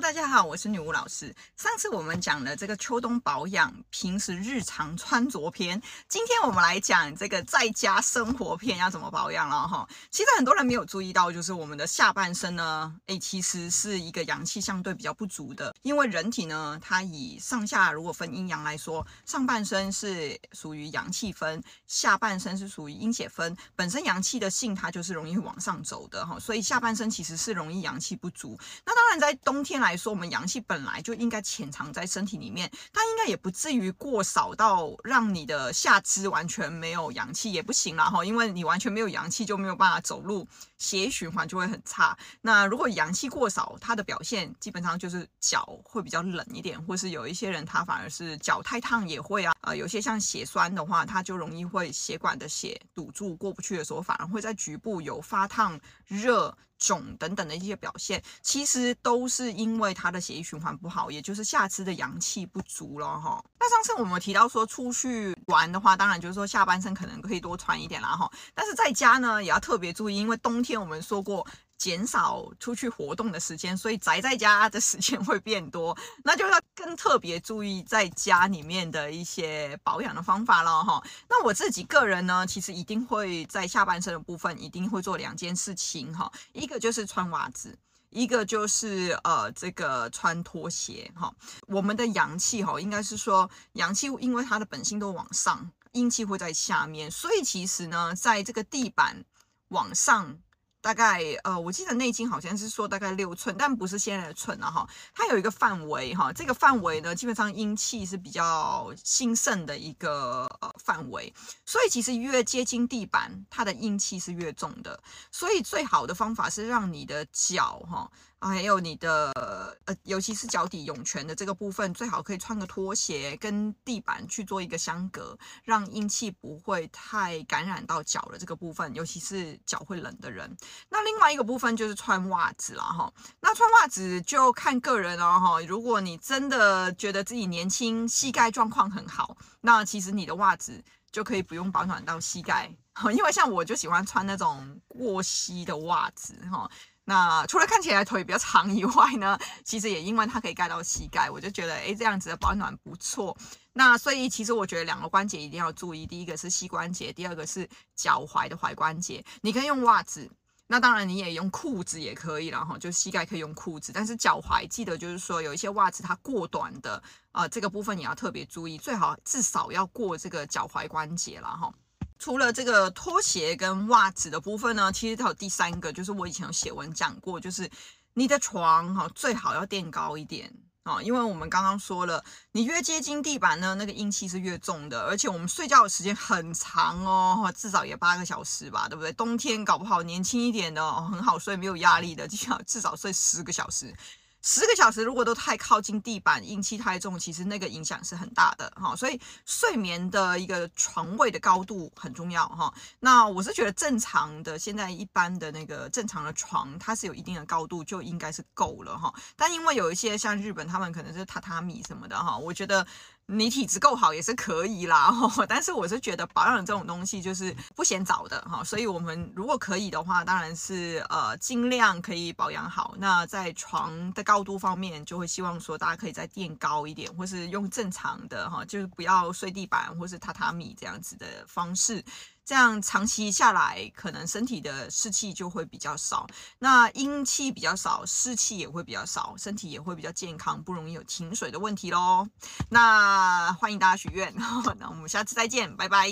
大家好，我是女巫老师。上次我们讲了这个秋冬保养、平时日常穿着篇，今天我们来讲这个在家生活篇，要怎么保养了哈。其实很多人没有注意到，就是我们的下半身呢，诶，其实是一个阳气相对比较不足的，因为人体呢，它以上下如果分阴阳来说，上半身是属于阳气分，下半身是属于阴血分。本身阳气的性它就是容易往上走的哈，所以下半身其实是容易阳气不足。那当然在冬天来来说，我们阳气本来就应该潜藏在身体里面，它应该也不至于过少到让你的下肢完全没有阳气也不行啦哈，因为你完全没有阳气就没有办法走路，血液循环就会很差。那如果阳气过少，它的表现基本上就是脚会比较冷一点，或是有一些人他反而是脚太烫也会啊，呃，有些像血栓的话，它就容易会血管的血堵住过不去的时候，反而会在局部有发烫、热。肿等等的一些表现，其实都是因为他的血液循环不好，也就是下肢的阳气不足了哈。那上次我们提到说，出去玩的话，当然就是说下半身可能可以多穿一点啦哈。但是在家呢，也要特别注意，因为冬天我们说过。减少出去活动的时间，所以宅在家的时间会变多，那就要更特别注意在家里面的一些保养的方法了哈。那我自己个人呢，其实一定会在下半身的部分一定会做两件事情哈，一个就是穿袜子，一个就是呃这个穿拖鞋哈。我们的阳气哈，应该是说阳气因为它的本性都往上，阴气会在下面，所以其实呢，在这个地板往上。大概呃，我记得内经好像是说大概六寸，但不是现在的寸了哈。它有一个范围哈，这个范围呢，基本上阴气是比较兴盛的一个呃范围，所以其实越接近地板，它的阴气是越重的。所以最好的方法是让你的脚哈。还有你的呃，尤其是脚底涌泉的这个部分，最好可以穿个拖鞋跟地板去做一个相隔，让阴气不会太感染到脚的这个部分，尤其是脚会冷的人。那另外一个部分就是穿袜子了哈。那穿袜子就看个人了哈。如果你真的觉得自己年轻，膝盖状况很好，那其实你的袜子就可以不用保暖到膝盖，因为像我就喜欢穿那种过膝的袜子哈。那除了看起来腿比较长以外呢，其实也因为它可以盖到膝盖，我就觉得诶，这样子的保暖不错。那所以其实我觉得两个关节一定要注意，第一个是膝关节，第二个是脚踝的踝关节。你可以用袜子，那当然你也用裤子也可以，然后就膝盖可以用裤子，但是脚踝记得就是说有一些袜子它过短的啊，呃，这个部分你要特别注意，最好至少要过这个脚踝关节了哈。除了这个拖鞋跟袜子的部分呢，其实它有第三个，就是我以前有写文讲过，就是你的床哈最好要垫高一点啊，因为我们刚刚说了，你越接近地板呢，那个阴气是越重的，而且我们睡觉的时间很长哦，至少也八个小时吧，对不对？冬天搞不好年轻一点的哦，很好睡，没有压力的，至少至少睡十个小时。十个小时如果都太靠近地板，阴气太重，其实那个影响是很大的哈。所以睡眠的一个床位的高度很重要哈。那我是觉得正常的，现在一般的那个正常的床，它是有一定的高度就应该是够了哈。但因为有一些像日本，他们可能是榻榻米什么的哈，我觉得。你体质够好也是可以啦，但是我是觉得保养这种东西就是不嫌早的哈，所以我们如果可以的话，当然是呃尽量可以保养好。那在床的高度方面，就会希望说大家可以再垫高一点，或是用正常的哈，就是不要睡地板或是榻榻米这样子的方式。这样长期下来，可能身体的湿气就会比较少，那阴气比较少，湿气也会比较少，身体也会比较健康，不容易有停水的问题喽。那欢迎大家许愿，那我们下次再见，拜拜。